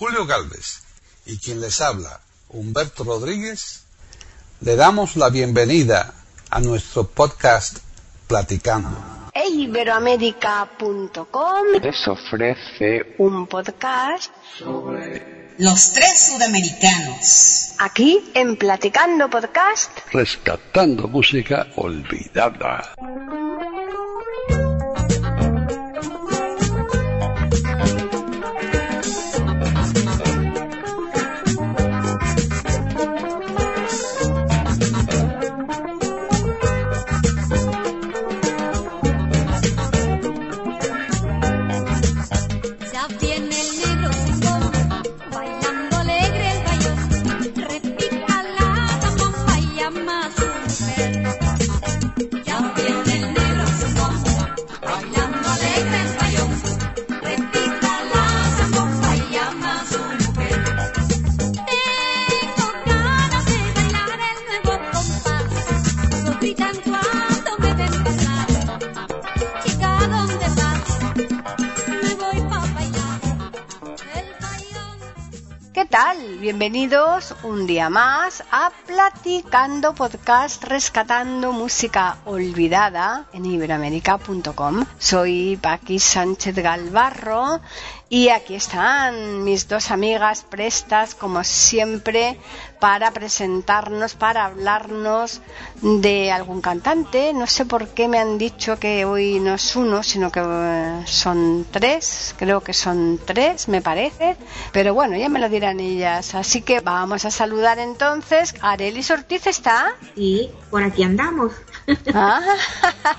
Julio Galvez y quien les habla, Humberto Rodríguez, le damos la bienvenida a nuestro podcast Platicando. Iberoamérica.com les ofrece un podcast sobre Los tres sudamericanos. aquí en Platicando Podcast. Rescatando música olvidada. Un día más a Platicando Podcast Rescatando Música Olvidada en iberoamérica.com. Soy Paqui Sánchez Galvarro y aquí están mis dos amigas prestas, como siempre, para presentarnos, para hablarnos de algún cantante. No sé por qué me han dicho que hoy no es uno, sino que eh, son tres. Creo que son tres, me parece. Pero bueno, ya me lo dirán ellas. Así que vamos a saludar entonces. Arelis Ortiz está. Sí, por aquí andamos. Ah.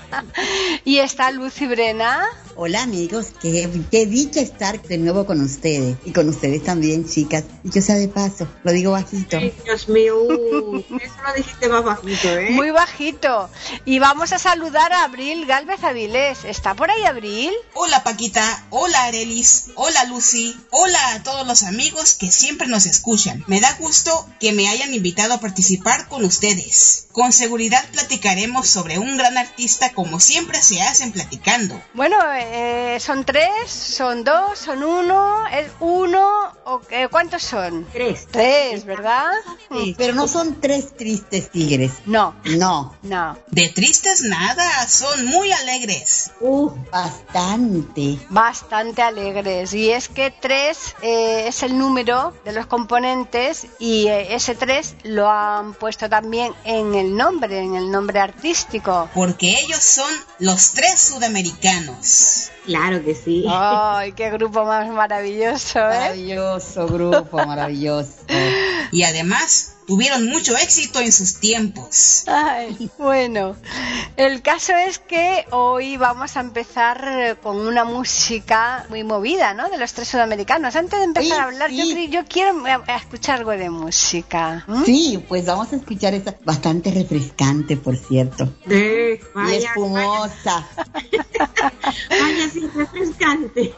y está Lucy Brena. Hola amigos, qué, qué dicha estar de nuevo con ustedes y con ustedes también, chicas. Y yo sea de paso, lo digo bajito. Ay, Dios mío, uh, eso lo dijiste más bajito, ¿eh? Muy bajito. Y vamos a saludar a Abril Galvez Avilés. ¿Está por ahí Abril? Hola Paquita, hola Arelis, hola Lucy, hola a todos los amigos que siempre nos escuchan. Me da gusto que me hayan invitado a participar con ustedes. Con seguridad platicaremos sobre un gran artista como siempre se hacen platicando. Bueno, eh, son tres, son dos, son uno, es uno, o, eh, ¿cuántos son? Tres. Tres, ¿verdad? Sí, pero no son tres tristes tigres. No, No, no. De tristes nada, son muy alegres. Uh, bastante. Bastante alegres. Y es que tres eh, es el número de los componentes y eh, ese tres lo han puesto también en el nombre, en el nombre artístico. Porque ellos son los tres sudamericanos. Claro que sí. ¡Ay, qué grupo más maravilloso, eh! Maravilloso grupo, maravilloso. Y además tuvieron mucho éxito en sus tiempos. Ay, bueno, el caso es que hoy vamos a empezar eh, con una música muy movida, ¿no? De los tres sudamericanos. Antes de empezar Sí, a hablar, yo, sí. cre- yo quiero eh, escuchar algo de música. Sí, pues vamos a escuchar esta bastante refrescante, por cierto. Eh, Y espumosa. vaya, vaya, sí, refrescante.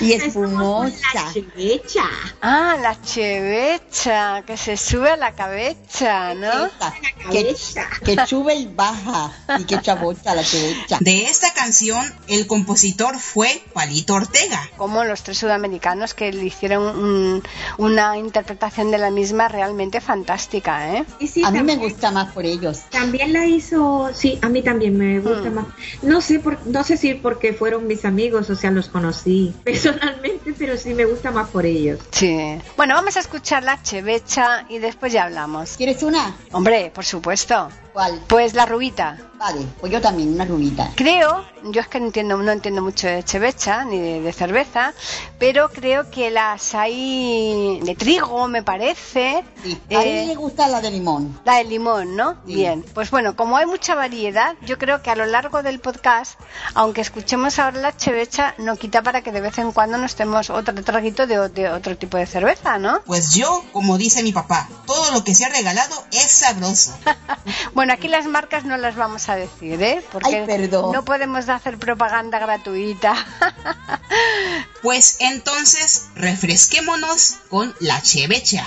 Y espumosa. La chevecha. Ah, la chevecha, que se sube a la cabeza, ¿no? La que, cabeza. que sube y baja. Y que chabocha la chevecha. De esta canción, el compositor fue Palito Ortega. Como los tres sudamericanos que le hicieron un- una interpretación de la misma realmente fantástica, ¿eh? Y sí, A mí me gusta más por ellos. También la hizo, sí, a mí también me gusta Mm. más. No sé por, no sé si porque fueron mis amigos, o sea, los conocí personalmente, pero sí me gusta más por ellos. Sí. Bueno, vamos a escuchar la chevecha y después ya hablamos. ¿Quieres una? Hombre, por supuesto. ¿Cuál? Pues la rubita. Vale, pues yo también, una rubita. Creo, yo es que no entiendo, no entiendo mucho de chevecha ni de, de cerveza, pero creo que las hay de trigo, me parece. Sí. A Eh, mí le gusta la de limón. La de limón, ¿no? Sí. Bien. Pues bueno, como hay mucha variedad, yo creo que a lo largo del podcast, aunque escuchemos ahora la chevecha, no quita para que de vez en cuando nos demos otro traguito de, de otro tipo de cerveza, ¿no? Pues yo, como dice mi papá, todo lo que se ha regalado es sabroso. Bueno, aquí las marcas no las vamos a decir, ¿eh? Porque Ay, perdón. no podemos hacer propaganda gratuita. Pues entonces, refresquémonos con la chevecha.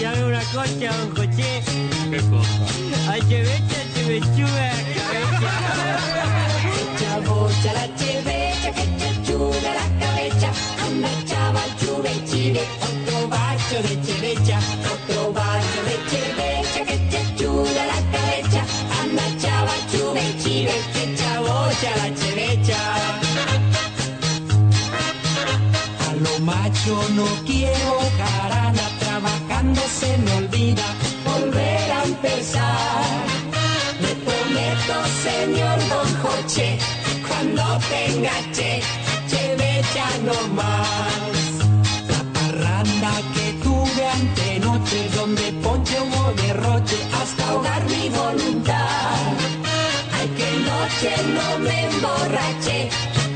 Llame una cosa, don José. ¿Qué cosa? Ay, chevecha, chevechuga, cabeza. Bocha la chevecha, que te chuga la cabeza. Anda chaval, chuve chive. Tenga che, chevecha no más. La parranda que tuve antenoche, donde ponche hubo derroche hasta ahogar mi voluntad. Ay, que noche no me emborraché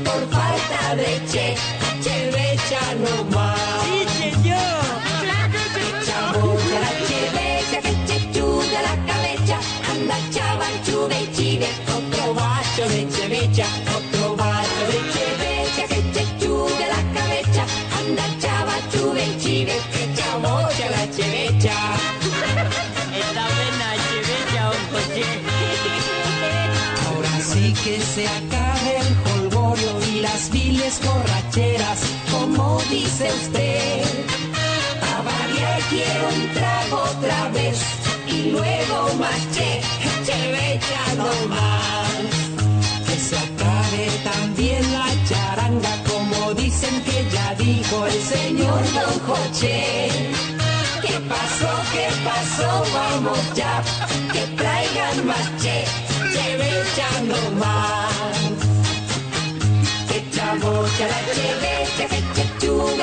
por falta de che, dice usted. A variar quiero un trago otra vez y luego más che, chevecha no más. Que se acabe también la charanga, como dicen que ya dijo el Señor Don Joche, ¿qué pasó? ¿Qué pasó? Vamos ya, que traigan más che, chevecha no más. Que chabocha la que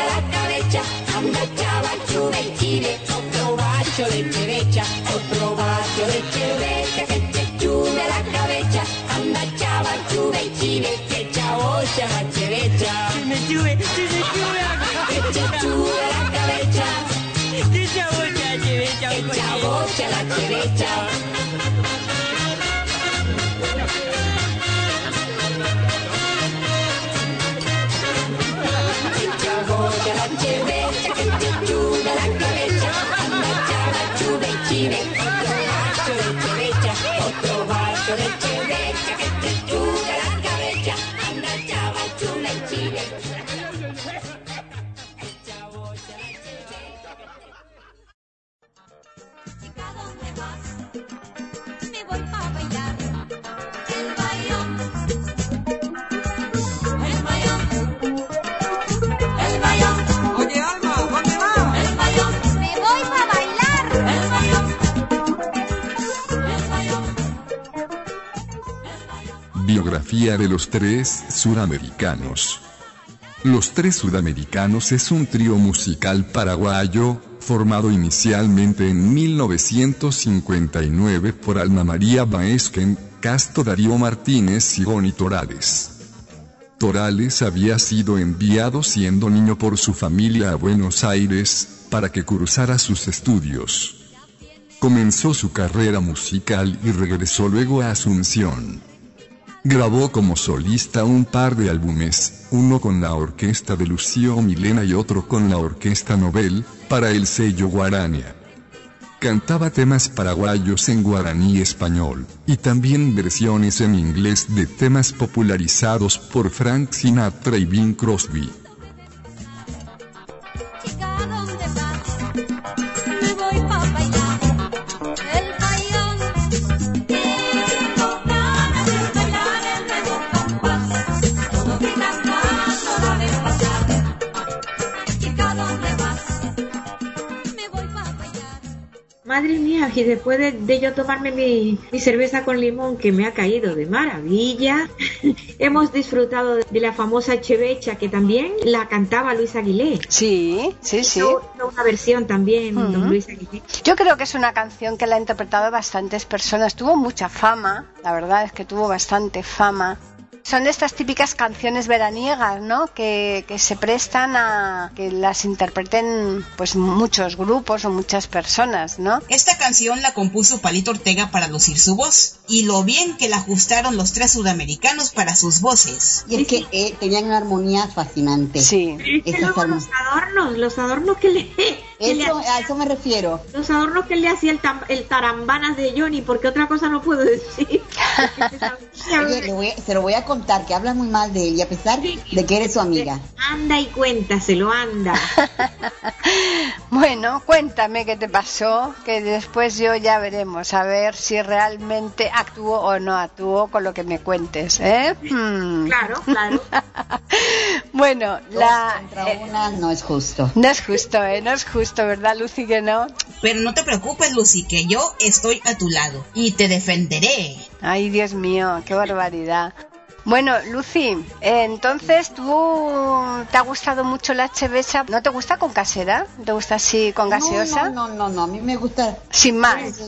la cabeza, anda chaval, chuve y chive, otro bacho de chevecha, otro bacho de chevecha, que chechuga la cabeza, anda chaval, chuve y chive, que la chevecha. Se me sube, se me sube Que chechuga la cabeza, Esa bocha chevecha, que chabocha la chevecha. Que De los tres sudamericanos. Los Tres Sudamericanos es un trío musical paraguayo, formado inicialmente en 1959 por Alma María Baesquen, Casto Darío Martínez y Boni Torales. Torales había sido enviado siendo niño por su familia a Buenos Aires, para que cursara sus estudios. Comenzó su carrera musical y regresó luego a Asunción. Grabó como solista un par de álbumes, uno con la orquesta de Lucio Milena y otro con la orquesta Nobel, para el sello Guarania. Cantaba temas paraguayos en guaraní español, y también versiones en inglés de temas popularizados por Frank Sinatra y Bing Crosby. Madre mía, y después de, de yo tomarme mi, mi cerveza con limón que me ha caído de maravilla, hemos disfrutado de la famosa Chevecha que también la cantaba Luis Aguilé. Sí, sí, sí. Una versión también, don. Luis Aguilé. Yo creo que es una canción que la han interpretado bastantes personas. Tuvo mucha fama, la verdad es que tuvo bastante fama. Son estas típicas canciones veraniegas, ¿no? Que, que se prestan a que las interpreten pues muchos grupos o muchas personas, ¿no? Esta canción la compuso Palito Ortega para lucir su voz y lo bien que la ajustaron los tres sudamericanos para sus voces. Y es que eh, tenían una armonía fascinante. Sí. Es que Esas luego los adornos, los adornos que le, que le Eso, a eso me refiero. los adornos que le hacía el, tam- el tarambanas de Johnny, porque otra cosa no puedo decir. Oye, le voy a- se lo voy a contar, que habla muy mal de él, y a pesar de que eres su amiga. Anda y cuéntaselo, anda. Bueno, cuéntame qué te pasó, que después yo ya veremos, a ver si realmente actuó o no actuó con lo que me cuentes, ¿eh? Hmm. Claro, claro. Bueno, la... Contra eh, una no es justo. no es justo, ¿eh? No es justo, ¿verdad, Lucy, que no? Pero no te preocupes, Lucy, que yo estoy a tu lado y te defenderé. Ay, Dios mío, qué barbaridad. Bueno, Lucy, entonces tú te ha gustado mucho la chevesa, ¿no te gusta con casera? ¿Te gusta así con gaseosa? No, no, no, no, a mí me gusta Sin más. Esa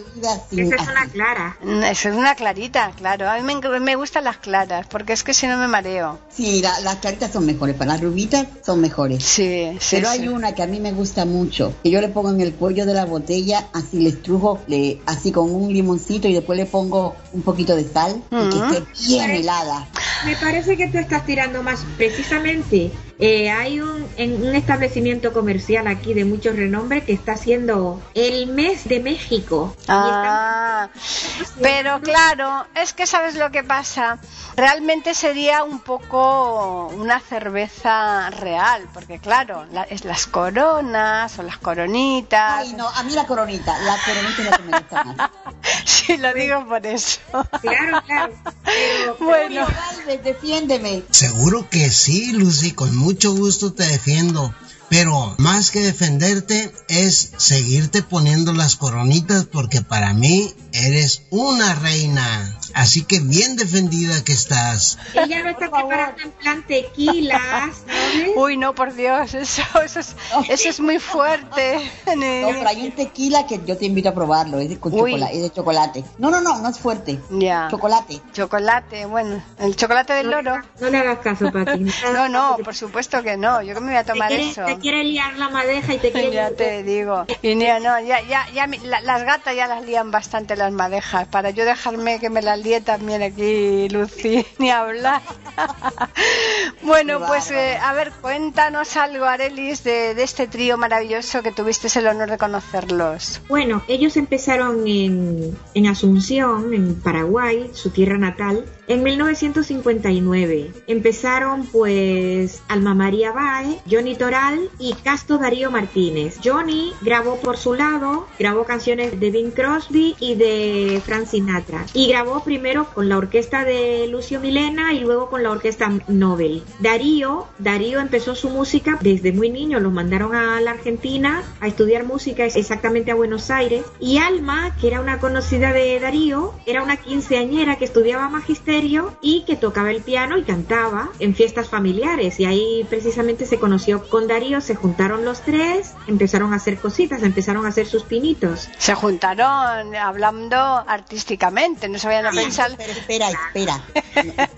es una clara. Mm, Eso es una clarita, claro. A mí me, me gustan las claras, porque es que si no me mareo. Sí, la- las claritas son mejores, para las rubitas son mejores. Sí, sí. Pero sí. hay una que a mí me gusta mucho, que yo le pongo en el cuello de la botella, así le estrujo, le, así con un limoncito y después le pongo un poquito de sal y que Mm. esté bien helada. Me parece que tú estás tirando más precisamente. Eh, hay un, en un establecimiento comercial aquí de mucho renombre que está haciendo el mes de México. Ah, están- pero claro, es que sabes lo que pasa. Realmente sería un poco una cerveza real, porque claro, la- es las coronas o las coronitas. Ay, no, a mí la coronita, la coronita es la que me gusta más. Sí, lo digo por eso. Claro, claro. Pero, Bueno, Galvez, defiéndeme. Seguro que sí, Lucy, con mucho gusto te defiendo. Pero más que defenderte es seguirte poniendo las coronitas porque para mí eres una reina. Así que bien defendida que estás. ella lo está preparando en plan tequilas, ¿sabes? uy, no, por Dios, eso, eso, es, eso es muy fuerte. No, pero hay un tequila que yo te invito a probarlo, es de, con chocolate, es de chocolate. No, no, no, no es fuerte. Ya. Chocolate. Chocolate, bueno, el chocolate del loro. No le hagas caso, Pati. No, no, por supuesto que no. Yo que me voy a Te tomar quiere, eso. te quiere liar la madeja y te quiere Ya te digo. Y no, ya, ya, ya las gatas ya las lían bastante las madejas. Para yo dejarme que me las también aquí, Lucy, ni hablar. bueno, pues eh, a ver, cuéntanos algo, Arelis, de, de este trío maravilloso que tuviste el honor de conocerlos. Bueno, ellos empezaron en, en Asunción, en Paraguay, su tierra natal, en 1959. Empezaron pues Alma María Bae, Johnny Toral y Casto Darío Martínez. Johnny grabó por su lado, grabó canciones de Bing Crosby y de Frank Sinatra. Y grabó primero con la orquesta de Lucio Milena y luego con la orquesta Nobel. Darío, Darío empezó su música desde muy niño, lo mandaron a la Argentina a estudiar música exactamente a Buenos Aires. Y Alma, que era una conocida de Darío, era una quinceañera que estudiaba magisterio y que tocaba el piano y cantaba en fiestas familiares. Y ahí precisamente se conoció con Darío, se juntaron los tres, empezaron a hacer cositas, empezaron a hacer sus pinitos. Se juntaron hablando artísticamente, no se vayan a pensar. Pero espera, espera.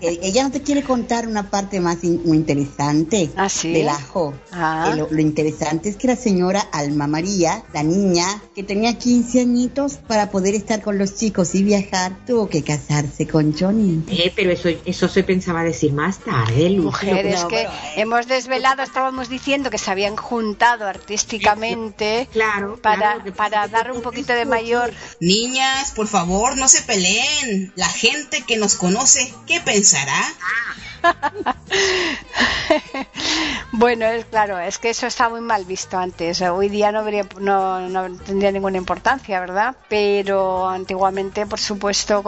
Eh, Ella no te quiere contar una parte más in- muy interesante ¿Ah, sí? del ajo. Ah. Eh, Lo, lo interesante es que la señora Alma María, la niña que tenía 15 añitos para poder estar con los chicos y viajar, tuvo que casarse con Johnny. Eh, pero eso, eso se pensaba decir más tarde, Lucy. Mujeres no, que eh, hemos desvelado, estábamos diciendo que se habían juntado artísticamente Claro, para, claro, para dar un poquito de mayor. Niñas, por favor, no se peleen. La gente que nos conoce, ¿qué pensará? Bueno, es claro, es que eso está muy mal visto antes. Hoy día no, habría, tendría ninguna importancia, ¿verdad? Pero antiguamente, por supuesto,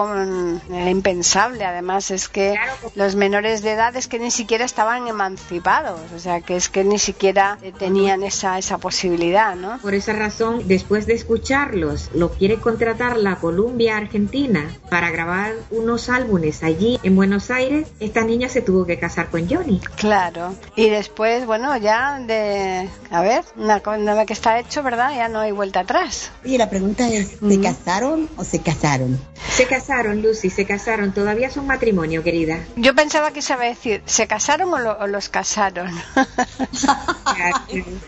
era impensable. Además, es que los menores de edad es que ni siquiera estaban emancipados, o sea, que es que ni siquiera tenían esa, esa posibilidad, ¿no? Por esa razón, después de escucharlos, lo quiere contratar la Columbia Argentina para grabar unos álbumes allí en Buenos Aires. Esta niña se tuvo que casar con Johnny. Claro. Y después, bueno, ya de... A ver, una, una vez que está hecho, ¿verdad? Ya no hay vuelta atrás. Oye, la pregunta es, ¿se casaron o se casaron? Se casaron, Lucy, se casaron. Todavía son matrimonio, querida. Yo pensaba que se iba a decir, ¿se casaron o, lo- o los casaron?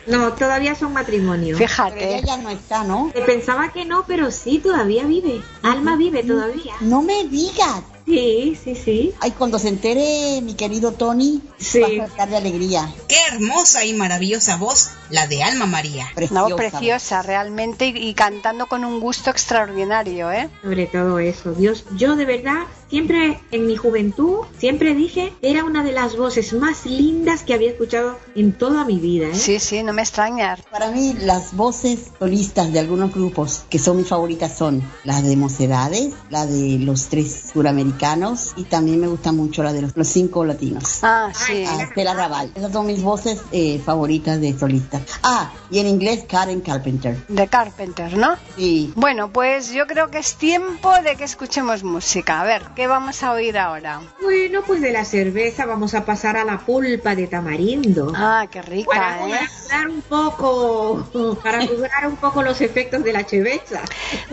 No, todavía son matrimonio. Pero ella Fíjate. ya no está, ¿no? Pensaba que no, pero sí, todavía vive. Alma vive todavía. No me digas. Sí, sí, sí. Ay, cuando se entere mi querido Tony, Sí. va a saltar de alegría. Qué hermosa y maravillosa voz la de Alma María. Preciosa. No, preciosa, realmente, y, y cantando con un gusto extraordinario, ¿eh? Sobre todo eso. Dios, yo de verdad, siempre en mi juventud, siempre dije, era una de las voces más lindas que había escuchado en toda mi vida, ¿eh? Sí, sí, no me extraña. Para mí, las voces solistas de algunos grupos que son mis favoritas son las de Mocedades, la de los tres suramericanos y también me gusta mucho la de los, los cinco latinos. Ah, sí. a Estela Raval. Esas son mis voces eh, favoritas de solistas. Ah, y en inglés Karen Carpenter. De Carpenter, ¿no? Sí. Bueno, pues yo creo que es tiempo de que escuchemos música. A ver, ¿qué vamos a oír ahora? Bueno, pues de la cerveza vamos a pasar a la pulpa de tamarindo. Ah, qué Para rica, ¿eh? curar un poco, para curar un poco los efectos de la cheveza.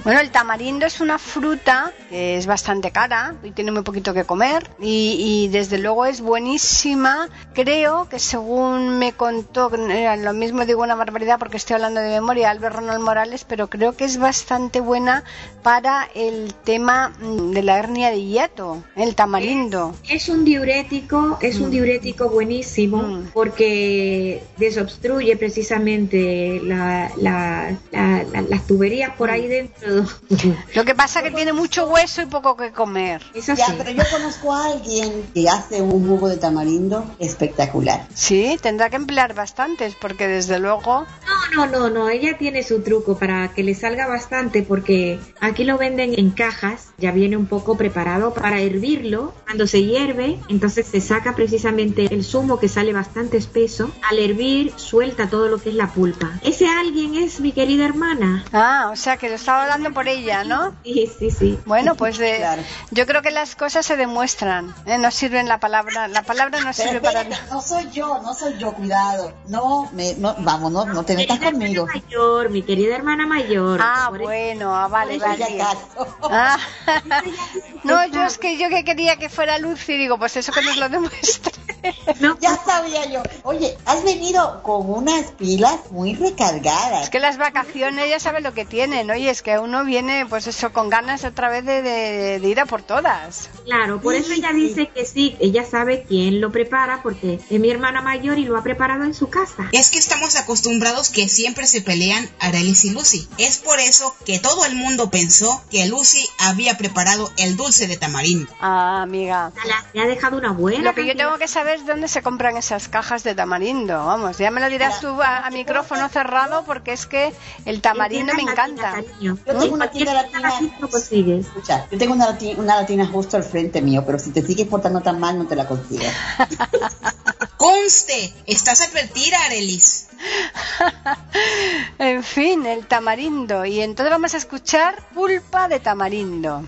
Bueno, el tamarindo es una fruta que es bastante cara y tiene muy poquito que comer y, y desde luego es buenísima. Creo que según me contó, eh, lo mismo digo una barbaridad porque estoy hablando de memoria, Albert Ronald Morales, pero creo que es bastante buena para el tema mm, de la hernia de el tamarindo. Es un diurético, es un diurético buenísimo Mm. porque desobstruye precisamente la- la- la- la- las tuberías por ahí dentro. Lo que pasa que tiene mucho hueso y poco que comer. Eso Ya, sí. pero yo conozco a alguien que hace un jugo de tamarindo espectacular. Sí, tendrá que emplear bastantes porque desde luego... No, no, no, no, ella tiene su truco para que le salga bastante porque aquí lo venden en cajas, ya viene un poco preparado para hervirlo. Cuando se hierve, entonces se saca precisamente el zumo que sale bastante espeso. Al hervir, suelta todo lo que es la pulpa. Ese alguien es mi querida hermana. Ah, o sea que lo estaba hablando por ella, ¿no? Sí, sí, sí. Bueno, pues de- Claro. yo creo que las cosas se demuestran, ¿eh? no sirven la palabra, la palabra no Pero sirve para nada. no soy yo, no soy yo, cuidado. No, me, no, vamos, no, no te metas Mi querida conmigo. mayor, mi querida hermana mayor. Ah, bueno, ah, vale, vale. Ah, no, yo es que yo que quería que fuera Lucy, digo, pues eso que nos lo demuestre. No, Ya sabía yo. Oye, has venido con unas pilas muy recargadas. Es que las vacaciones ya sabes lo que tienen, oye, es que uno viene, pues eso, con ganas otra vez de, de- de ir a por todas. Claro, por eso ella dice que sí, ella sabe quién lo prepara porque es mi hermana mayor y lo ha preparado en su casa. Es que estamos acostumbrados que siempre se pelean Arelis y Lucy. Es por eso que todo el mundo pensó que Lucy había preparado el dulce de tamarindo. Ah, amiga. La- Le ha dejado una buena. Lo que yo tengo que saber es dónde se compran esas cajas de tamarindo. Vamos, ya me lo dirás tú a, a micrófono cerrado porque es que el tamarindo me encanta. Yo tengo una tienda cualquier latina. latina lo consigues. Escucha, yo tengo una, lati- una latina justo al frente mío, pero si te sigues portando tan mal, no te la consigo. Conste, estás advertida, Arelis. En fin, el tamarindo. Y entonces vamos a escuchar pulpa de tamarindo.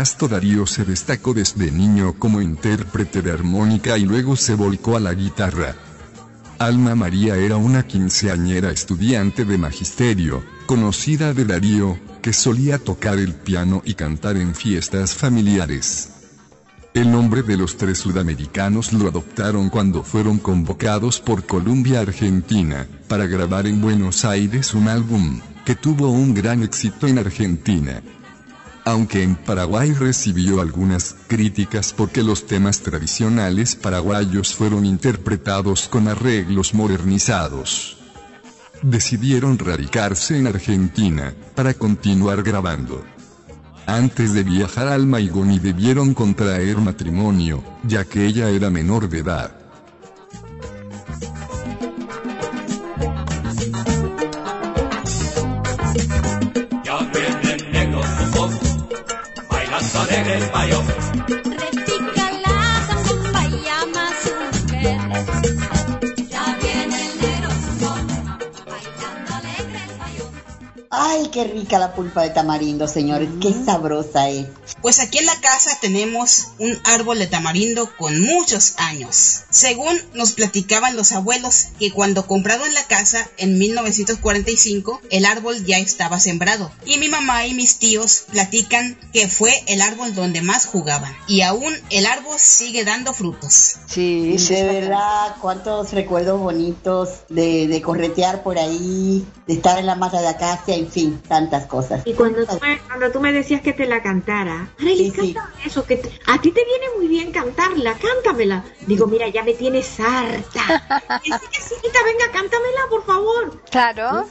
Casto Darío se destacó desde niño como intérprete de armónica y luego se volcó a la guitarra. Alma María era una quinceañera estudiante de magisterio, conocida de Darío, que solía tocar el piano y cantar en fiestas familiares. El nombre de los tres sudamericanos lo adoptaron cuando fueron convocados por Columbia Argentina, para grabar en Buenos Aires un álbum, que tuvo un gran éxito en Argentina. Aunque en Paraguay recibió algunas críticas porque los temas tradicionales paraguayos fueron interpretados con arreglos modernizados. Decidieron radicarse en Argentina, para continuar grabando. Antes de viajar al Maigón y debieron contraer matrimonio, ya que ella era menor de edad. Ay, qué rica la pulpa de tamarindo, señores. Qué sabrosa es. Pues aquí en la casa tenemos un árbol de tamarindo con muchos años. Según nos platicaban los abuelos, que cuando compraron la casa en 1945, el árbol ya estaba sembrado. Y mi mamá y mis tíos platican que fue el árbol donde más jugaban. Y aún el árbol sigue dando frutos. Sí, sí. de verdad, cuántos recuerdos bonitos de, de corretear por ahí, de estar en la mata de acacia, en fin, tantas cosas. Y cuando tú, me, cuando tú me decías que te la cantara, Arely, Sí, sí. cántame eso, que te- a ti te viene muy bien cantarla, cántamela. Digo, mira, ya me tienes harta. Que sí, que venga, cántamela, por favor. Claro.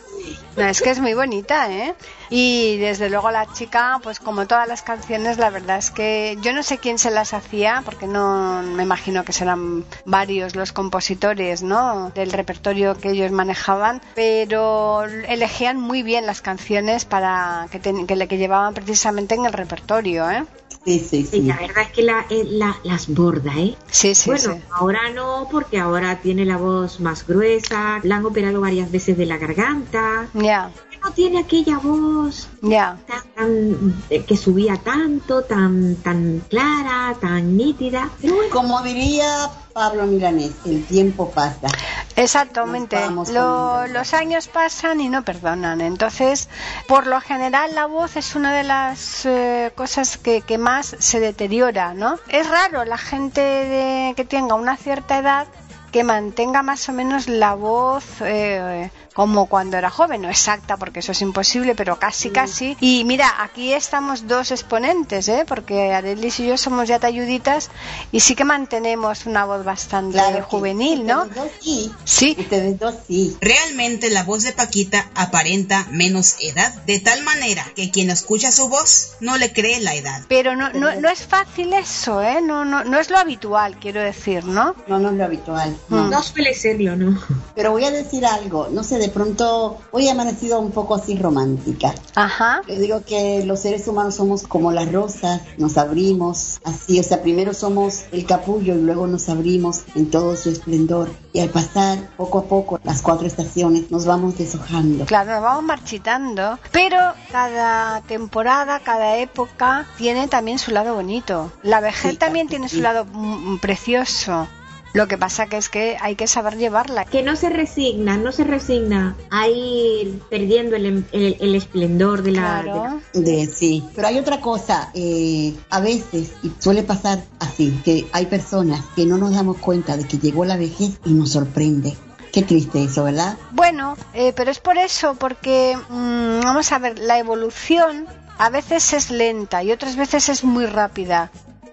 No, es que es muy bonita, ¿eh? Y desde luego la chica, pues como todas las canciones, la verdad es que yo no sé quién se las hacía, porque no me imagino que serán varios los compositores, ¿no? Del repertorio que ellos manejaban, pero elegían muy bien las canciones para que, ten- que, que llevaban precisamente en el repertorio, ¿eh? Sí, sí, Y sí. la verdad es que la, eh, la- las borda, ¿eh? Sí, sí, bueno, sí. ahora no, porque ahora tiene la voz más gruesa, la han operado varias veces de la garganta, Ya, no tiene aquella voz ya. tan, tan- eh, que subía tanto, tan, tan clara, tan nítida. Pero bueno, Como diría Pablo Milanés, el tiempo pasa. Exactamente. Lo- los años pasan y no perdonan. Entonces, por lo general, la voz es una de las eh, cosas que, que más se deteriora, ¿no? Es raro la gente de- que tenga una cierta edad que mantenga más o menos la voz eh, como cuando era joven, no exacta porque eso es imposible, pero casi casi. Y mira, aquí estamos dos exponentes, ¿eh? porque Arelis y yo somos ya talluditas y sí que mantenemos una voz bastante Claro juvenil, ¿no? Sí. Sí, Ustedes dos sí. Realmente la voz de Paquita aparenta menos edad, de tal manera que quien escucha su voz no le cree la edad. pero no, no, no es fácil eso, ¿eh? No, no, no es lo habitual, quiero decir, ¿no? No, no es lo habitual. No. no suele serlo, ¿no? Pero voy a decir algo, no sé, de pronto hoy he amanecido un poco así romántica. Ajá. Yo digo que los seres humanos somos como las rosas, nos abrimos así, o sea, primero somos el capullo y luego nos abrimos en todo su esplendor. Y al pasar poco a poco las cuatro estaciones nos vamos deshojando. Claro, nos vamos marchitando, pero cada temporada, cada época tiene también su lado bonito. La vejez Sí, también tiene sí. su lado mm, precioso. Lo que pasa que es que hay que saber llevarla. Que no se resigna, no se resigna a ir perdiendo el, el- el esplendor de la, de la- Claro. De, sí, pero hay otra cosa, eh, a veces, y suele pasar así, que hay personas que no nos damos cuenta de que llegó la vejez y nos sorprende. Qué triste eso, ¿verdad? Bueno, eh, pero es por eso, porque mm, vamos a ver, la evolución a veces es lenta y otras veces es muy rápida.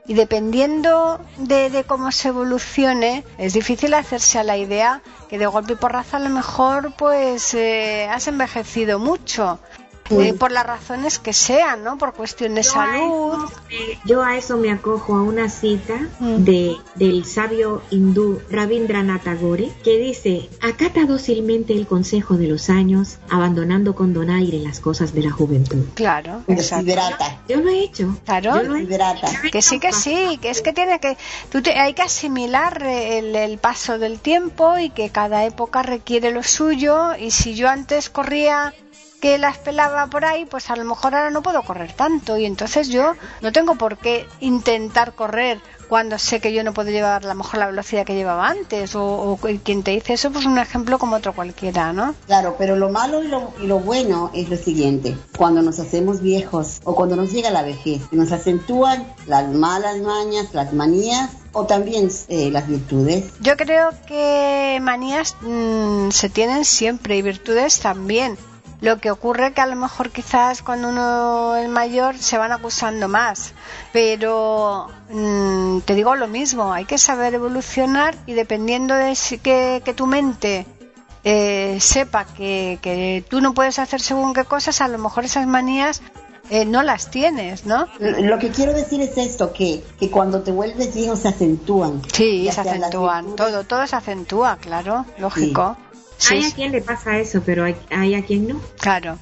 Y dependiendo de, de cómo se evolucione, es difícil hacerse a la idea que de golpe y porrazo a lo mejor pues eh, has envejecido mucho. Eh, por las razones que sean, ¿no? Por cuestión de Yo a salud. eso me- Yo a eso me acojo a una cita Mm. de, del sabio hindú Rabindranath Tagore que dice, acata dócilmente el consejo de los años, abandonando con donaire las cosas de la juventud. Claro, exacto. Yo lo he hecho. Claro. Yo lo he Desiderata. Que sí, que sí, que es que tiene que, tú te- hay que asimilar el, el paso del tiempo y que cada época requiere lo suyo y si yo antes corría que las pelaba por ahí, pues a lo mejor ahora no puedo correr tanto y entonces yo no tengo por qué intentar correr cuando sé que yo no puedo llevar a lo mejor la velocidad que llevaba antes o, o quien te dice eso pues un ejemplo como otro cualquiera, ¿no? Claro, pero lo malo y lo, y lo bueno es lo siguiente. Cuando nos hacemos viejos o cuando nos llega la vejez, nos acentúan las malas mañas, las manías o también eh, las virtudes. Yo creo que manías mm, se tienen siempre y virtudes también. Lo que ocurre que a lo mejor quizás cuando uno es mayor se van acusando más, pero mm, te digo lo mismo, hay que saber evolucionar y dependiendo de si, que, que tu mente eh, sepa que, que tú no puedes hacer según qué cosas, a lo mejor esas manías eh, no las tienes, ¿no? Lo que quiero decir es esto, que, que cuando te vuelves viejo se acentúan. Sí, se acentúan, todo, todo se acentúa, claro, lógico. Sí, hay a quien le pasa eso, pero hay, hay a quien no. claro.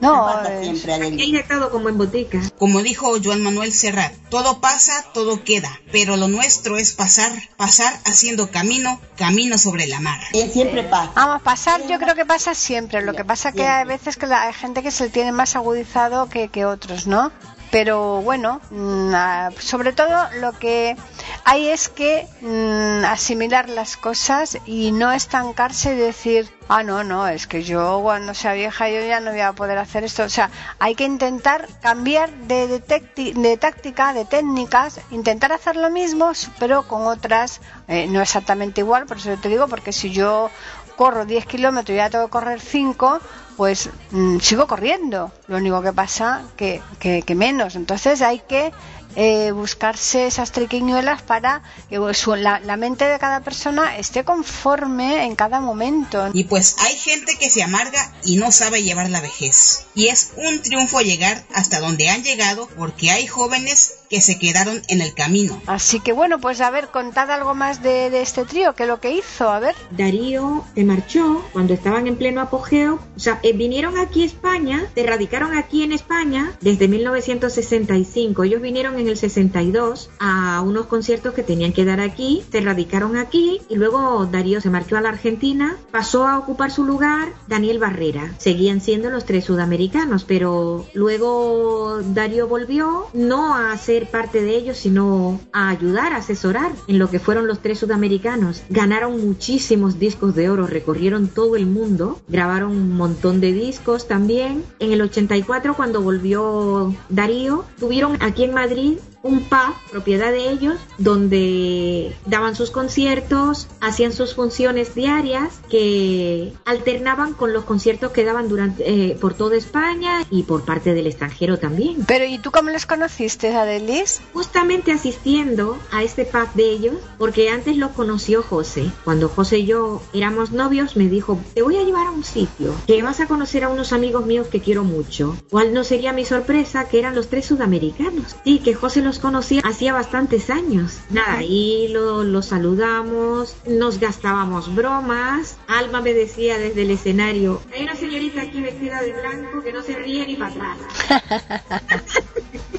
No, pasa es- siempre, Aquí Adeli. hay de todo como en botica. Como dijo Joan Manuel Serrat, todo pasa, todo queda, pero lo nuestro es pasar, pasar haciendo camino, camino sobre la mar. Y siempre pasa. Vamos, pasar yo creo que pasa siempre. Lo que pasa que hay veces que la- hay gente que se le tiene más agudizado que, que otros, ¿no? Pero bueno, mm, ah, sobre todo lo que hay es que mm, asimilar las cosas y no estancarse y decir, ah, no, no, es que yo cuando sea vieja yo ya no voy a poder hacer esto. O sea, hay que intentar cambiar de, de, táctica, de técnicas, intentar hacer lo mismo, pero con otras, eh, no exactamente igual, por eso te digo, porque si yo corro 10 kilómetros y ya tengo que correr 5, pues mm, sigo corriendo. Lo único que pasa que, que, que menos. Entonces hay que eh, buscarse esas triquiñuelas para que pues, su- la, la mente de cada persona esté conforme en cada momento. Y pues hay gente que se amarga y no sabe llevar la vejez. Y es un triunfo llegar hasta donde han llegado porque hay jóvenes que se quedaron en el camino. Así que bueno, pues a ver, contad algo más de, de este trío, que lo que hizo, a ver. Darío se marchó cuando estaban en pleno apogeo. O sea, eh, vinieron aquí a España, se radicaron aquí en España desde 1965. Ellos vinieron en el 62 a unos conciertos que tenían que dar aquí, se radicaron aquí y luego Darío se marchó a la Argentina, pasó a ocupar su lugar Daniel Barrera. Seguían siendo los tres sudamericanos, pero luego Darío volvió no a ser parte de ellos, sino a ayudar, a asesorar en lo que fueron los tres sudamericanos. Ganaron muchísimos discos de oro, recorrieron todo el mundo, grabaron un montón de discos también. En el 84, cuando volvió Darío, tuvieron aquí en Madrid un pub, propiedad de ellos, donde daban sus conciertos, hacían sus funciones diarias que alternaban con los conciertos que daban durante eh, por toda España y por parte del extranjero también. Pero ¿y tú cómo les conociste, Adelis? Justamente asistiendo a este pub de ellos, porque antes lo conoció José. Cuando José y yo éramos novios, me dijo, te voy a llevar a un sitio, que vas a conocer a unos amigos míos que quiero mucho. ¿Cuál no sería mi sorpresa? Que eran los tres sudamericanos. Sí, que José los conocía hacía bastantes años. Nada, ahí lo, lo saludamos, nos gastábamos bromas. Alma me decía desde el escenario, hay una señorita aquí vestida de blanco que no se ríe ni para atrás.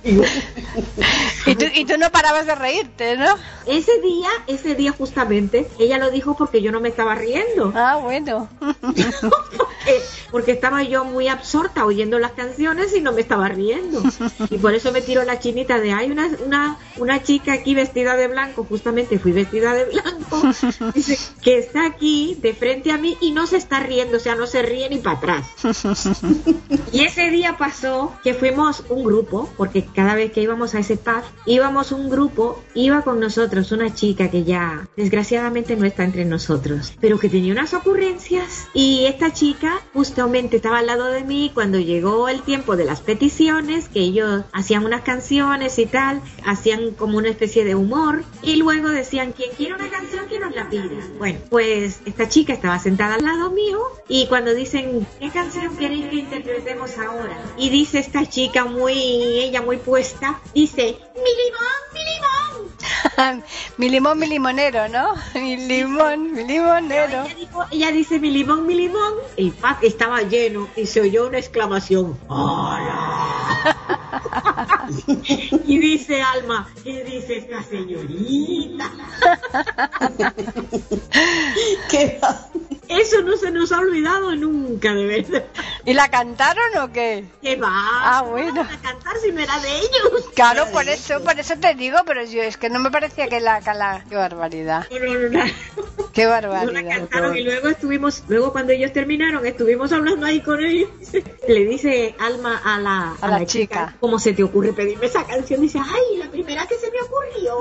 Y tú, y tú no parabas de reírte, ¿no? Ese día, ese día justamente, ella lo dijo porque yo no me estaba riendo. Ah, bueno. Eh, porque estaba yo muy absorta oyendo las canciones y no me estaba riendo. Y por eso me tiró la chinita de, hay una, una, una chica aquí vestida de blanco, justamente fui vestida de blanco, dice, que está aquí de frente a mí y no se está riendo, o sea, no se ríe ni para atrás. Y ese día pasó que fuimos un grupo, porque cada vez que íbamos a ese pub, íbamos un grupo, iba con nosotros una chica que ya desgraciadamente no está entre nosotros, pero que tenía unas ocurrencias y esta chica justamente estaba al lado de mí cuando llegó el tiempo de las peticiones, que ellos hacían unas canciones y tal, hacían como una especie de humor y luego decían, quien quiere una canción, que nos la pida. Bueno, pues esta chica estaba sentada al lado mío y cuando dicen, ¿qué canción queréis que interpretemos ahora? Y dice esta chica muy, ella muy puesta, dice, mi limón, mi limón. mi limón, mi limonero, ¿no? Mi limón, mi limonero. Ella, dijo- ella dice mi limón, mi limón. El pack estaba lleno y se oyó una exclamación. ¡Hola! Y dice Alma, ¿qué dice esta señorita? ¿Qué va? Eso no se nos ha olvidado nunca, de verdad. ¿Y la cantaron o qué? ¿Qué va? Ah, bueno. A cantar si no era de ellos. Claro, por eso, por eso te digo, pero yo es que no me parecía que la cala. Qué barbaridad. No, no, no, no. Qué No la barbaridad. cantaron y luego estuvimos, luego cuando ellos terminaron, estuvimos hablando ahí con ellos. Le dice Alma a la, A la chica. ¿cómo se te ocurre pedirme esa canción? Dice, ay, la primera que se me ocurrió.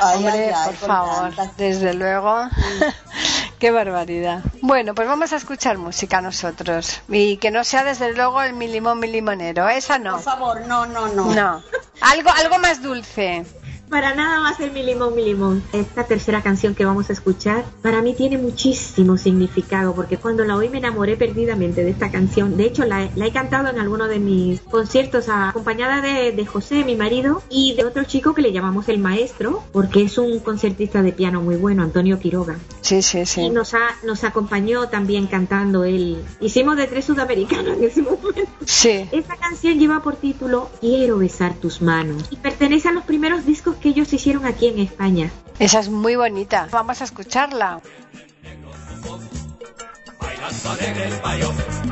Ay, Hombre, ay, ay, por favor, tantas. desde luego. Qué barbaridad. Bueno, pues vamos a escuchar música nosotros. Y que no sea desde luego el milimón milimonero. Esa no. Por favor, no, no, no. No. Algo, algo más dulce. Para nada va a ser mi limón, mi limón. Esta tercera canción que vamos a escuchar para mí tiene muchísimo significado porque cuando la oí me enamoré perdidamente de esta canción. De hecho, la, la he cantado en alguno de mis conciertos acompañada de, de José, mi marido, y de otro chico que le llamamos el maestro porque es un concertista de piano muy bueno, Antonio Quiroga. Sí, sí, Y sí. nos, ha, nos acompañó también cantando él. Hicimos de tres sudamericanos en ese momento. Sí. Esta canción lleva por título Quiero besar tus manos y pertenece a los primeros discos que ellos hicieron aquí en España. Esa es muy bonita. Vamos a escucharla.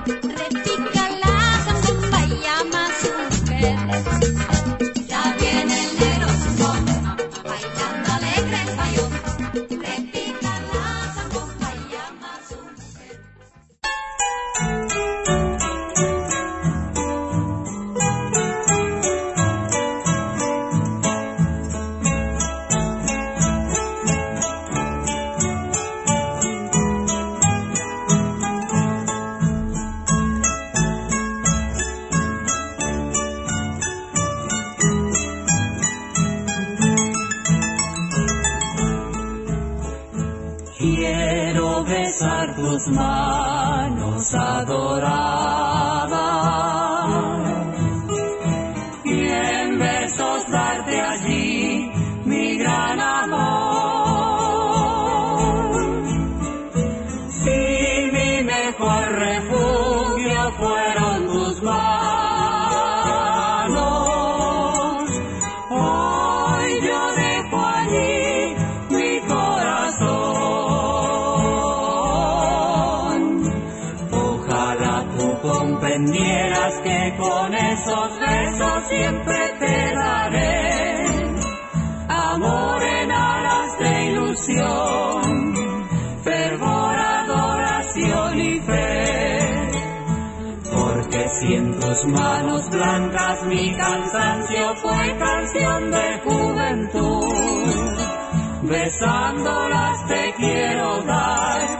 Repica la tus manos adoradas comprendieras que con esos besos siempre te daré amor en alas de ilusión, fervor, adoración y fe. Porque si en tus manos blancas mi cansancio fue canción de juventud, besándolas te quiero dar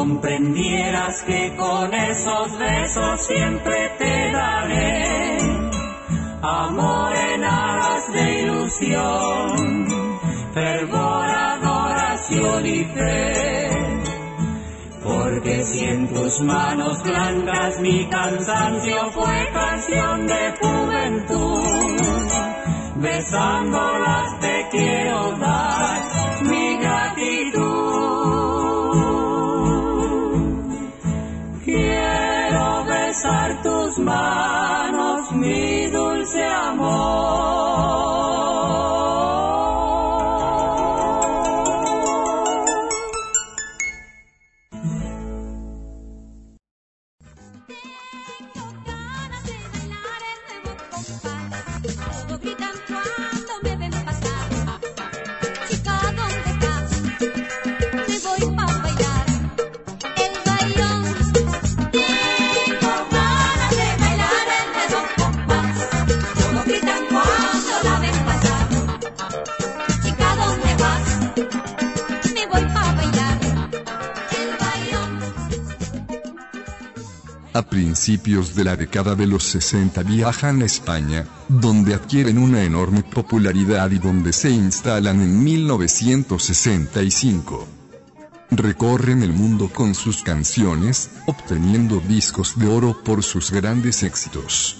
comprendieras que con esos besos siempre te daré amor en aras de ilusión, fervor, adoración y fe. Porque si en tus manos blancas mi cansancio fue canción de juventud, besándolas te quiero dar A principios de la década de los 60 viajan a España, donde adquieren una enorme popularidad y donde se instalan en 1965. recorren el mundo con sus canciones, obteniendo discos de oro por sus grandes éxitos.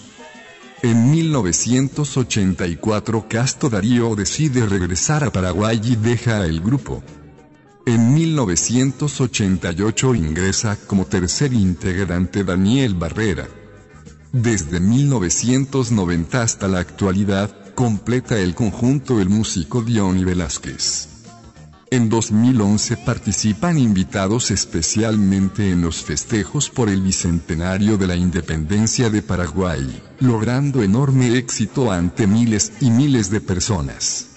En 1984 Casto Darío decide regresar a Paraguay y deja el grupo. En 1988 ingresa como tercer integrante Daniel Barrera. Desde 1990 hasta la actualidad, completa el conjunto el músico Diony Velázquez. En 2011 participan invitados especialmente en los festejos por el bicentenario de la independencia de Paraguay, logrando enorme éxito ante miles y miles de personas.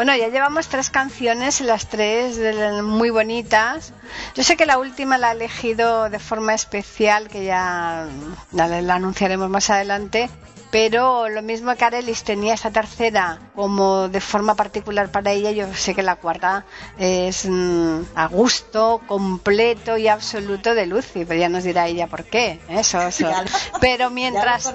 Bueno, ya llevamos tres canciones, las tres muy bonitas. Yo sé que la última la he elegido de forma especial, que ya la, la anunciaremos más adelante. Pero lo mismo que Arelis tenía esta tercera como de forma particular para ella, yo sé que la cuarta es mm, a gusto, completo y absoluto de Lucy, pero ya nos dirá ella por qué. Eso, eso. Lo- Pero mientras.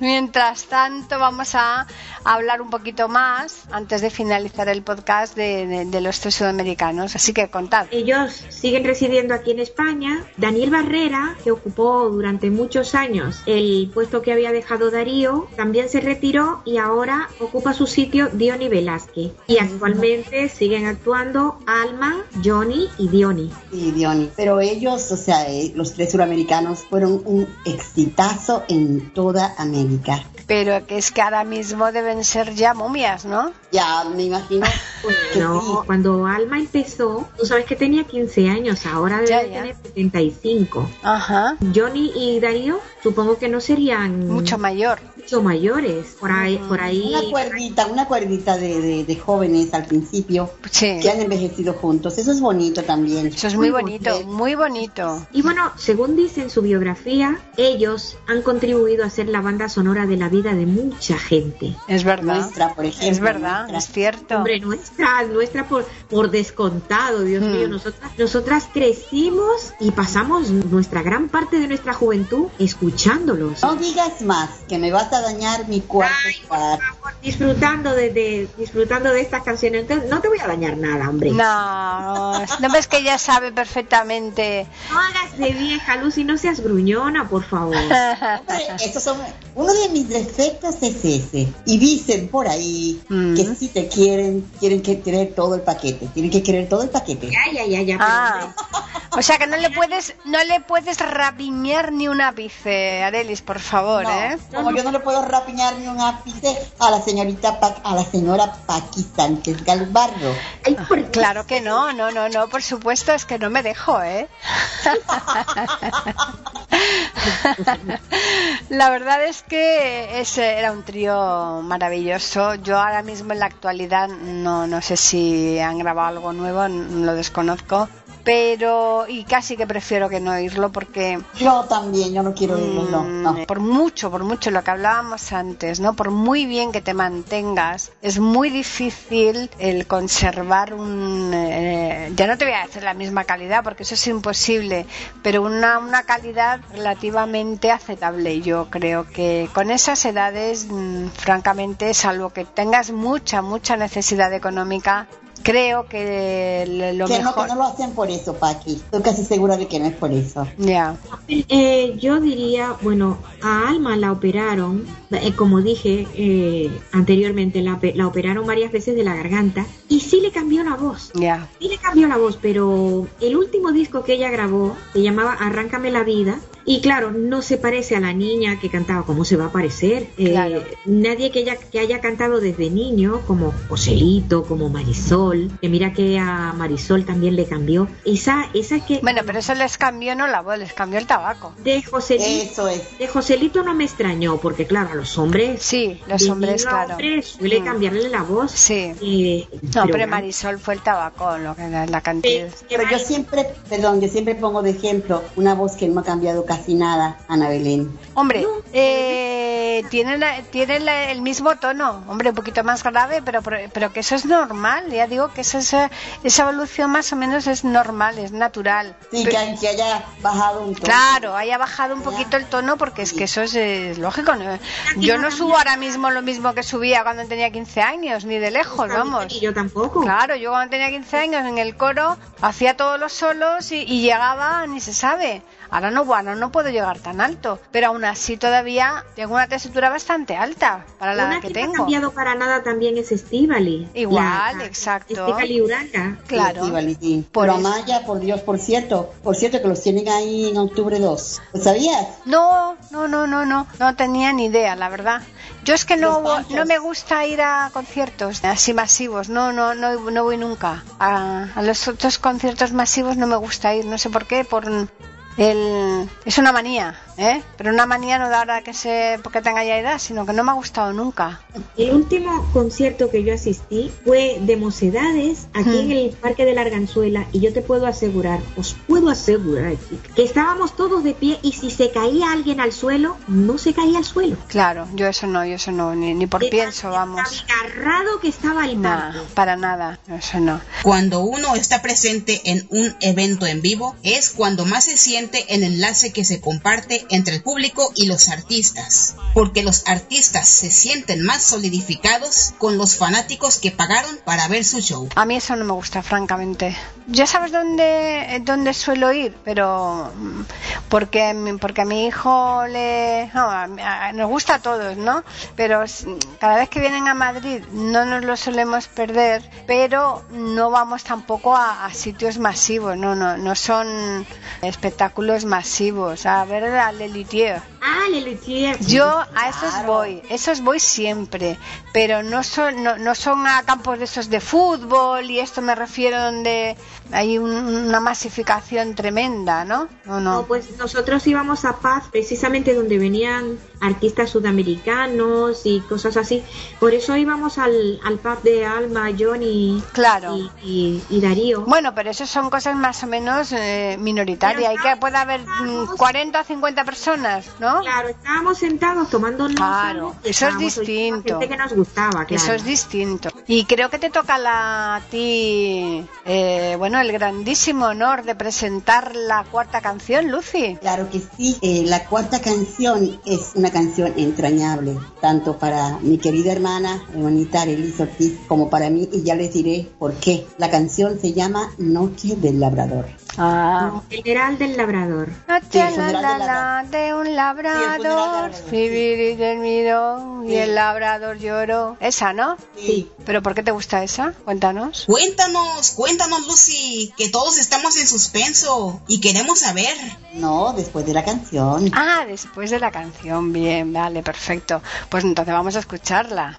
Mientras tanto, vamos a hablar un poquito más, antes de finalizar el podcast, de, de- de los tres sudamericanos. Así que contad. Ellos siguen residiendo aquí en España. Daniel Barrera, que ocupó durante muchos años el puesto que había dejado Darío, también se retiró y ahora ocupa su sitio Diony Velázquez. Y actualmente siguen actuando Alma, Johnny y Diony. Sí, Diony. Pero ellos, o sea, eh, los tres suramericanos fueron un exitazo en toda América. Pero que es que ahora mismo deben ser ya momias, ¿no? Ya me imagino que No, sí. cuando Alma empezó, tú sabes que tenía 15 años, ahora debe Ya, ya. tener 75. Ajá. Johnny y Darío supongo que no serían Mucho mayor. mucho mayores. Por ahí, por ahí. Una cuerdita, una cuerdita de, de- de jóvenes al principio Sí. que han envejecido juntos. Eso es bonito también. Eso es muy Muy bonito, bonito. muy bonito. Y bueno, según dice en su biografía, ellos han contribuido a ser la banda sonora de la vida de mucha gente. Es verdad. Nuestra, por ejemplo. Es verdad, nuestra. es cierto. Hombre, nuestra, nuestra por, por descontado, Dios Mm. mío, nosotras, nosotras crecimos y pasamos nuestra gran parte de nuestra juventud escuchándolos. No digas más, que me vas a dañar mi cuarto Ay, por favor, disfrutando de, de- disfrutando de estas canciones. Entonces, no te voy a dañar nada, hombre. No, no ves que ella sabe perfectamente. No hagas de vieja, Lucy, no seas gruñona, por favor. Hombre, esos son, uno de mis defectos es ese. Y dicen por ahí Mm. que si te quieren, quieren que querer todo el paquete. Tienen que querer todo el paquete. Ya, ya, ya, ya. Ah, o sea que no le puedes, no le puedes rapiñar ni un ápice, Arelis, por favor, No, ¿eh? como yo no le puedo rapiñar ni un ápice a la señorita Pa- a la señora Paqui Sánchez Galvarro. ay. Claro que no, no, no, no, por supuesto, es que no me dejo, ¿eh? La verdad es que ese era un trío maravilloso. Yo ahora mismo en la actualidad no, no sé si han grabado algo nuevo, lo desconozco, pero y casi que prefiero que no oírlo porque Yo también, yo no quiero oírlo, no, Mm, no. Por mucho, por mucho lo que hablábamos antes, ¿no? Por muy bien que te mantengas, es muy difícil el conservar un... eh, ya no te voy a decir la misma calidad, porque eso es imposible, pero una, una calidad relativamente aceptable. Yo creo que con esas edades, mm, francamente, salvo que tengas mucha, mucha necesidad económica, creo que lo Que no, mejor... que no lo hacen por eso, Paqui. Estoy casi segura de que no es por eso. Ya. Eh, yo diría, bueno, a Alma la operaron, eh, como dije eh, anteriormente, la, la operaron varias veces de la garganta y sí le cambió la voz. Ya. Sí le cambió la voz, pero el último disco que ella grabó se llamaba Arráncame la vida y claro, no se parece a la niña que cantaba, ¿cómo se va a parecer? Eh, Claro. Nadie que, ella, que haya cantado desde niño, como Joselito, como Marisol, que mira que a Marisol también le cambió. Esa, esa que... Bueno, pero eso les cambió no la voz, les cambió el tabaco. De Joselito, Eso es. de Joselito no me extrañó, porque claro, a los hombres, Sí, los de hombres, claro. hombre suele Mm. cambiarle la voz. Sí. Eh, No, pero, Marisol fue el tabaco, lo que la, la cantidad. eh, Pero yo siempre, perdón, yo siempre pongo de ejemplo una voz que no ha cambiado casi casi nada, Ana Belén. Hombre, eh, tiene, la- tiene la- el mismo tono, hombre, un poquito más grave, pero, pero, pero que eso es normal, ya digo que eso es, esa evolución más o menos es normal, es natural. Sí, Pe- que, que haya bajado un tono. Claro, haya bajado un poquito el tono porque es que eso es, lógico. ¿no? Yo no subo ahora mismo lo mismo que subía cuando tenía 15 años, ni de lejos, vamos. Y yo tampoco. Claro, yo cuando tenía 15 años en el coro hacía todos los solos y, y llegaba, ni se sabe. Ahora no, bueno, no puedo llegar tan alto, pero aún así todavía tengo una tesitura bastante alta para la Una que que no ha tengo. cambiado para nada también es Estivali. Igual, La- exacto. Estíbali Uranga. Claro. Sí. Por. Amaya, por Dios, por cierto, por cierto que los tienen ahí en octubre 2. ¿Lo sabías? No, no, no, no, no, no tenía ni idea, la verdad. Yo es que no, no me gusta ir a conciertos así masivos, no, no, no, no voy nunca. A, a los otros conciertos masivos no me gusta ir, no sé por qué, por el, es una manía, ¿eh? Pero una manía no da ahora que se, porque tenga ya edad, sino que no me ha gustado nunca. El último concierto que yo asistí fue de Mocedades aquí Mm. en el Parque de la Arganzuela y yo te puedo asegurar, os puedo asegurar, chica, que estábamos todos de pie y si se caía alguien al suelo, no se caía al suelo. Claro, yo eso no, yo eso no, ni, ni por De pienso, vamos. Agarrado que estaba el Nah, para nada, eso no. Cuando uno está presente en un evento en vivo es cuando más se siente el enlace que se comparte entre el público y los artistas, porque los artistas se sienten más solidificados con los fanáticos que pagaron para ver su show. A mí eso no me gusta, francamente. Ya sabes dónde, dónde suelo ir, pero mm, porque, mi- porque a mi hijo le... no, a- a- nos gusta a todos, ¿no? Pero cada vez que vienen a Madrid no nos lo solemos perder, pero no vamos tampoco a, a sitios masivos, no, no, no son espectáculos masivos. A ver a Lelutier. Ah, Lelutier. Yo a esos voy, esos voy siempre, pero no son no, no son a campos de esos de fútbol y esto me refiero donde hay un- una masificación tremenda, No, no. pues nosotros íbamos a Paz, precisamente donde venían artistas sudamericanos y cosas así. Por eso íbamos al, al pub de Alma, John y, Claro. y, y- y Darío. Bueno, pero eso son cosas más o menos eh, minoritarias. Hay que puede haber mm, 40 o 50 personas, ¿no? Claro, estábamos sentados tomándonos Claro, eso es estábamos distinto. gente que nos gustaba, claro. Eso es distinto. Y creo que te toca la, a ti, eh, bueno, el grandísimo honor de presentar la cuarta canción, Lucy. Claro que sí. Eh, la cuarta canción es una canción entrañable, tanto para mi querida hermana, hermanita Elisa Ortiz, como para mí, y ya les diré por qué. La canción se llama Noche del Labrador. Ah. General del Labrador. Sí, el la, de la- la, de un el labrador, del labrador, vivir y terminó, y Sí. el labrador lloró. Esa, ¿no? Sí. ¿Pero por qué te gusta esa? Cuéntanos. Cuéntanos, cuéntanos Lucy, que todos estamos en suspenso y queremos saber. No, después de la canción. Ah, después de la canción, bien, vale, perfecto. Pues entonces vamos a escucharla.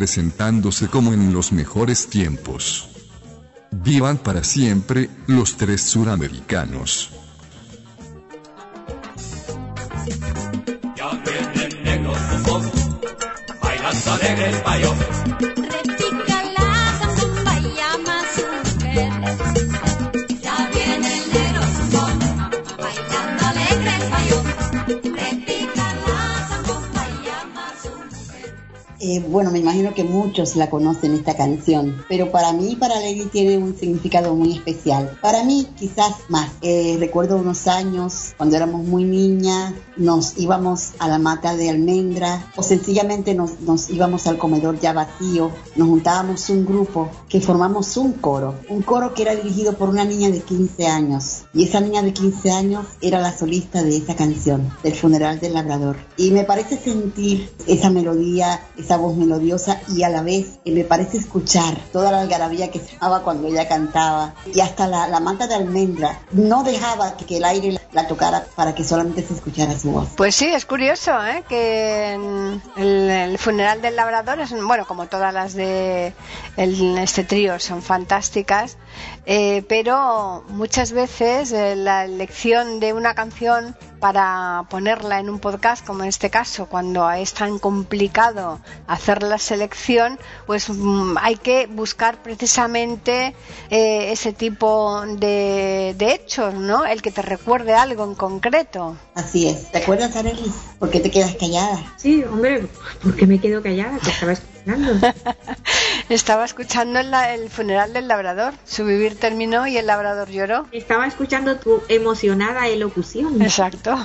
presentándose como en los mejores tiempos. Vivan para siempre, los tres suramericanos. Ya bailando Eh, bueno, me imagino que muchos la conocen esta canción, pero para mí, para Lady tiene un significado muy especial. Para mí, quizás más. Eh, recuerdo unos años cuando éramos muy niñas, nos íbamos a la mata de almendra o sencillamente nos, nos íbamos al comedor ya vacío, nos juntábamos un grupo que formamos un coro, un coro que era dirigido por una niña de 15 años y esa niña de 15 años era la solista de esa canción, del funeral del labrador. Y me parece sentir esa melodía, esa voz melodiosa y a la vez eh, me parece escuchar toda la algarabía que se daba cuando ella cantaba y hasta la, la manta de almendra no dejaba que, el aire la, la tocara para que solamente se escuchara su Pues sí, es curioso ¿eh? que el funeral del labrador, es, bueno, como todas las de el- este trío, son fantásticas, eh, pero muchas veces eh, la elección de una canción para ponerla en un podcast, como en este caso, cuando es tan complicado hacer la selección, pues mm, hay que buscar precisamente eh, ese tipo de, de hechos, ¿no? El que te recuerde algo en concreto. Así es. ¿Te acuerdas, Arelis? ¿Por qué te quedas callada? Sí, hombre, ¿por qué me quedo callada? Que estaba escuchando. Estaba escuchando el, funeral del labrador. Su vivir terminó y el labrador lloró. Estaba escuchando tu emocionada elocución. Exacto.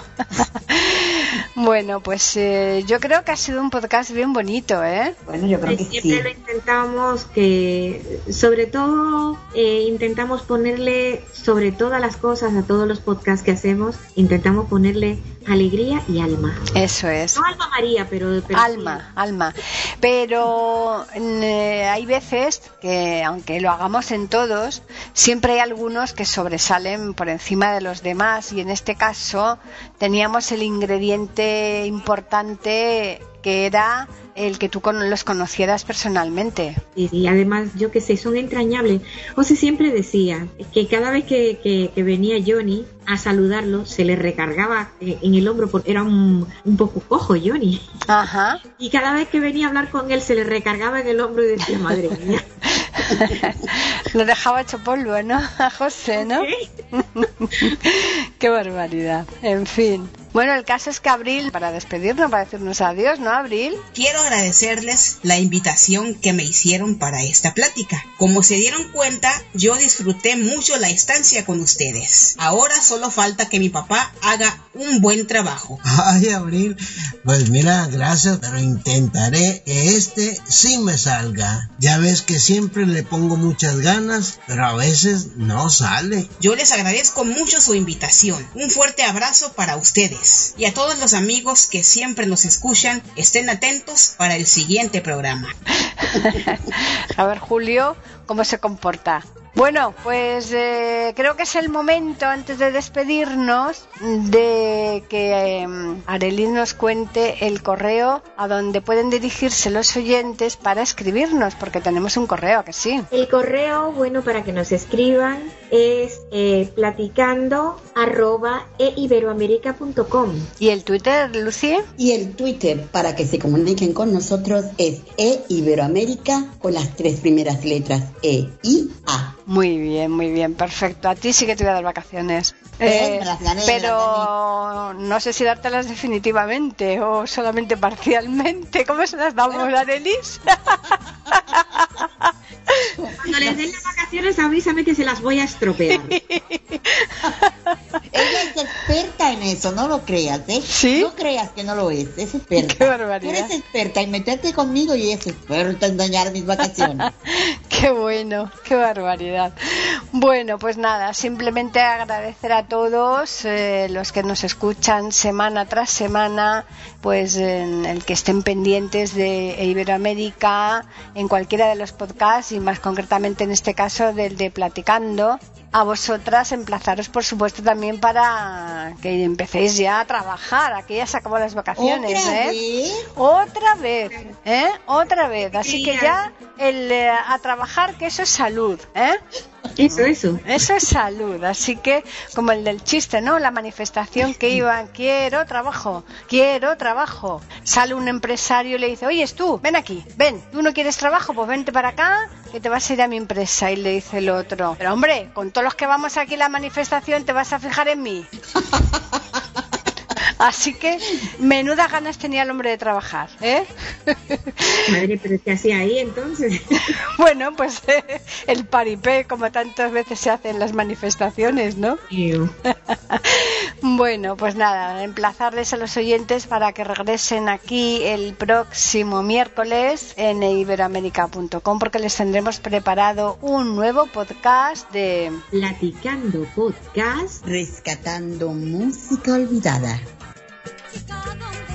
bueno, pues eh, yo creo que ha sido un podcast bien bonito, ¿eh? Bueno, yo creo que Siempre sí. lo intentamos que, sobre todo, eh, intentamos ponerle, sobre todas las cosas, a todos los podcasts que hacemos, intentamos ponerle alegría y alma. Eso es. No alma María, pero, pero Alma, alma. Pero eh, hay veces que, aunque lo hagamos en todos, siempre hay algunos que sobresalen por encima de los demás. Y en este caso teníamos el ingrediente importante que era el que tú con- los conocieras personalmente. Y, y además, yo que sé, son entrañables. José siempre decía que cada vez que, que- que venía Johnny a saludarlo, se le recargaba eh, en el hombro, porque era un, un poco cojo Johnny. Ajá. Y cada vez que venía a hablar con él, se le recargaba en el hombro y decía, madre mía. Lo dejaba hecho polvo, ¿no? A José, ¿no? Qué barbaridad. En fin. Bueno, el caso es que Abril, para despedirnos, para decirnos adiós, ¿no, Abril? Quiero agradecerles la invitación que me hicieron para esta plática. Como se dieron cuenta, yo disfruté mucho la estancia con ustedes. Ahora solo falta que mi papá haga un buen trabajo. Ay, Abril, pues mira, gracias, pero intentaré que este sí me salga. Ya ves que siempre le pongo muchas ganas, pero a veces no sale. Yo les agradezco mucho su invitación. Un fuerte abrazo para ustedes. Y a todos los amigos que siempre nos escuchan, estén atentos para el siguiente programa. A ver, Julio, ¿cómo se comporta? Bueno, pues eh, creo que es el momento, antes de despedirnos, de que eh, Arelis nos cuente el correo a donde pueden dirigirse los oyentes para escribirnos, porque tenemos un correo, ¿a que sí. El correo, bueno, para que nos escriban es eh, platicando arroba eiberoamerica.com. ¿Y el Twitter, Lucy? Y el Twitter para que se comuniquen con nosotros es E Iberoamérica con las tres primeras letras e-I-A. Muy bien, muy bien, perfecto. A ti sí que te voy a dar vacaciones. Eh, me las gané, me las pero no sé si dártelas definitivamente o solamente parcialmente. ¿Cómo se las damos, Arelis? Cuando les den las vacaciones, avísame que se las voy a estropear. Ella es experta en eso, no lo creas, ¿eh? ¿Sí? No creas que no lo es, es experta. Qué barbaridad. Tú eres experta en meterte conmigo y es experta en dañar mis vacaciones. Qué bueno, qué barbaridad. Bueno, pues nada, simplemente agradecer a todos eh, los que nos escuchan semana tras semana, pues en el que estén pendientes de Iberoamérica, en cualquiera de los podcasts y más concretamente en este caso del de Platicando. A vosotras emplazaros, por supuesto, también para que empecéis ya a trabajar. Aquí ya se acabó las vacaciones, ¿Otra ¿eh? vez? Otra vez, ¿eh? Otra vez. Así que ya el eh, a trabajar, que eso es salud, ¿eh? Eso, eso. Eso es salud. Así que, como el del chiste, ¿no? La manifestación que iban, quiero trabajo, quiero trabajo. Sale un empresario y le dice, oye, tú, ven aquí, ven, tú no quieres trabajo, pues vente para acá, que te vas a ir a mi empresa. Y le dice el otro, pero hombre, con todos los que vamos aquí a la manifestación, te vas a fijar en mí. Así que, menudas ganas tenía el hombre de trabajar, ¿eh? Madre, pero ¿qué hacía ahí entonces? Bueno, pues eh, el paripé, como tantas veces se hace en las manifestaciones, ¿no? Bueno, pues nada, emplazarles a los oyentes para que regresen aquí el próximo miércoles en iberoamérica.com porque les tendremos preparado un nuevo podcast de Platicando podcast. Rescatando música olvidada hasta donde